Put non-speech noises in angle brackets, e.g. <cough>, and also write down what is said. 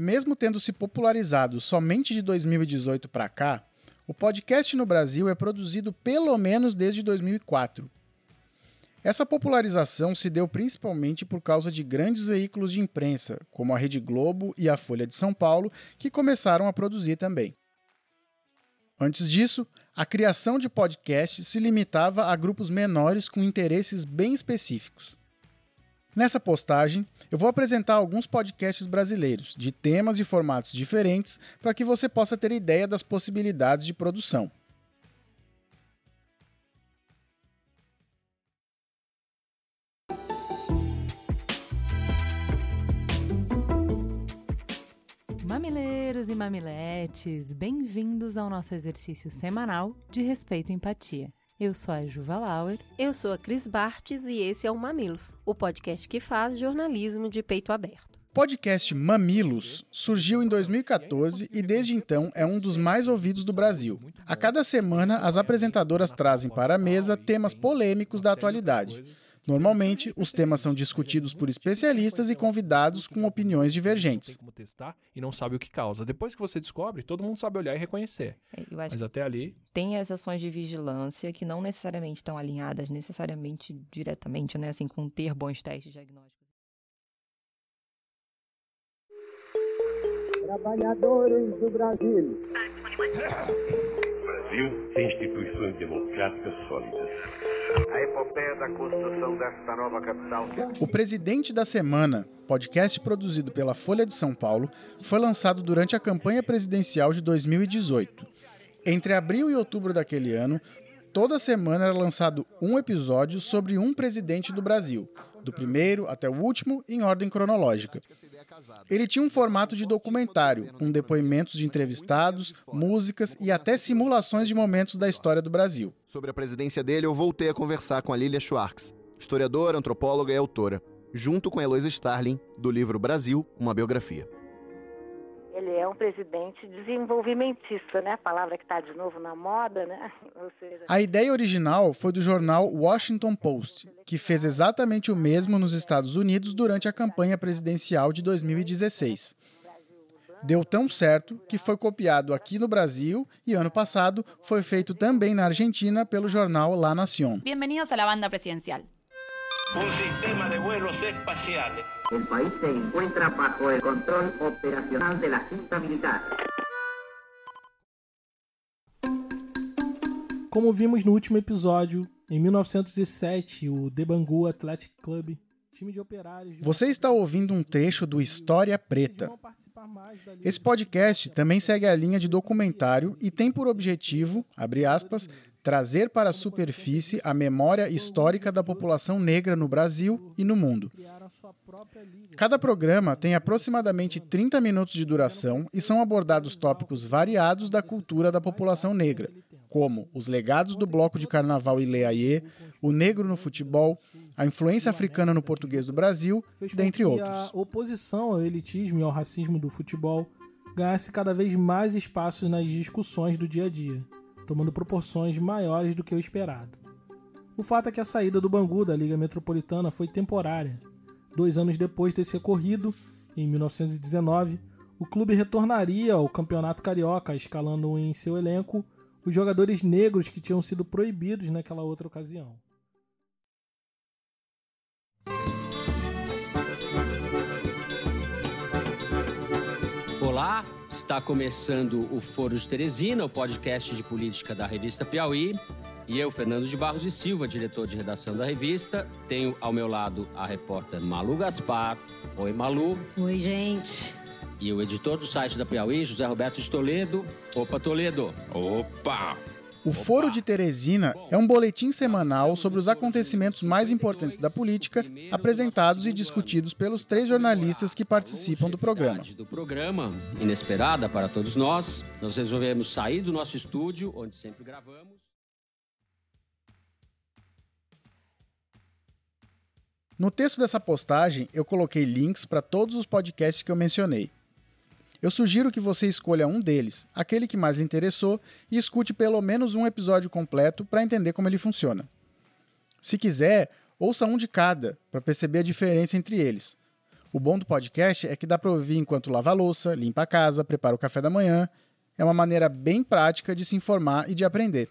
Mesmo tendo se popularizado somente de 2018 para cá, o podcast no Brasil é produzido pelo menos desde 2004. Essa popularização se deu principalmente por causa de grandes veículos de imprensa, como a Rede Globo e a Folha de São Paulo, que começaram a produzir também. Antes disso, a criação de podcasts se limitava a grupos menores com interesses bem específicos. Nessa postagem, eu vou apresentar alguns podcasts brasileiros, de temas e formatos diferentes, para que você possa ter ideia das possibilidades de produção. Mamileiros e mamiletes, bem-vindos ao nosso exercício semanal de respeito e empatia. Eu sou a Juva Lauer. Eu sou a Cris Bartes e esse é o Mamilos, o podcast que faz jornalismo de peito aberto. O podcast Mamilos surgiu em 2014 e desde então é um dos mais ouvidos do Brasil. A cada semana, as apresentadoras trazem para a mesa temas polêmicos da atualidade. Normalmente, os temas são discutidos por especialistas e convidados com opiniões divergentes. como testar e não sabe o que causa. Depois que você descobre, todo mundo sabe olhar e reconhecer. É, Mas até ali, tem as ações de vigilância que não necessariamente estão alinhadas necessariamente diretamente, né, assim, com ter bons testes diagnósticos. Trabalhadores do Brasil. <laughs> O Brasil tem instituições democráticas sólidas. A epopeia da construção desta nova capital. O Presidente da Semana, podcast produzido pela Folha de São Paulo, foi lançado durante a campanha presidencial de 2018. Entre abril e outubro daquele ano, toda semana era lançado um episódio sobre um presidente do Brasil, do primeiro até o último, em ordem cronológica. Ele tinha um formato de documentário, com depoimentos de entrevistados, músicas e até simulações de momentos da história do Brasil. Sobre a presidência dele, eu voltei a conversar com a Lilia Schwartz, historiadora, antropóloga e autora, junto com a Heloísa Starling, do livro Brasil, uma biografia. Ele é um presidente desenvolvimentista, né? A palavra que está de novo na moda, né? <laughs> Ou seja, A ideia original foi do jornal Washington Post, que fez exatamente o mesmo nos Estados Unidos durante a campanha presidencial de 2016. Deu tão certo que foi copiado aqui no Brasil e ano passado foi feito também na Argentina pelo jornal La Nación. Bienvenidos a la banda presidencial. Um sistema de vuelos espaciales. El país se encuentra bajo el control operacional de la Junta Militar. Como vimos no último episódio, em 1907, o Debangu Athletic Club, Você está ouvindo um trecho do História Preta. Esse podcast também segue a linha de documentário e tem por objetivo, abre aspas, trazer para a superfície a memória histórica da população negra no Brasil e no mundo. Cada programa tem aproximadamente 30 minutos de duração e são abordados tópicos variados da cultura da população negra, como os legados do bloco de carnaval Ileaie, o negro no futebol, a influência africana no português do Brasil, dentre outros. a oposição ao elitismo e ao racismo do futebol ganhasse cada vez mais espaço nas discussões do dia a dia, tomando proporções maiores do que o esperado. O fato é que a saída do Bangu da Liga Metropolitana foi temporária. Dois anos depois desse ocorrido, em 1919, o clube retornaria ao Campeonato Carioca, escalando em seu elenco os jogadores negros que tinham sido proibidos naquela outra ocasião. Olá, está começando o Foro de Teresina, o podcast de política da revista Piauí. E eu, Fernando de Barros e Silva, diretor de redação da revista, tenho ao meu lado a repórter Malu Gaspar. Oi, Malu. Oi, gente. E o editor do site da Piauí, José Roberto de Toledo. Opa, Toledo. Opa! O Foro de Teresina é um boletim semanal sobre os acontecimentos mais importantes da política, apresentados e discutidos pelos três jornalistas que participam do programa. do programa, inesperada para todos nós. Nós resolvemos sair do nosso estúdio, onde sempre gravamos. No texto dessa postagem, eu coloquei links para todos os podcasts que eu mencionei. Eu sugiro que você escolha um deles, aquele que mais lhe interessou, e escute pelo menos um episódio completo para entender como ele funciona. Se quiser, ouça um de cada para perceber a diferença entre eles. O bom do podcast é que dá para ouvir enquanto lava a louça, limpa a casa, prepara o café da manhã. É uma maneira bem prática de se informar e de aprender.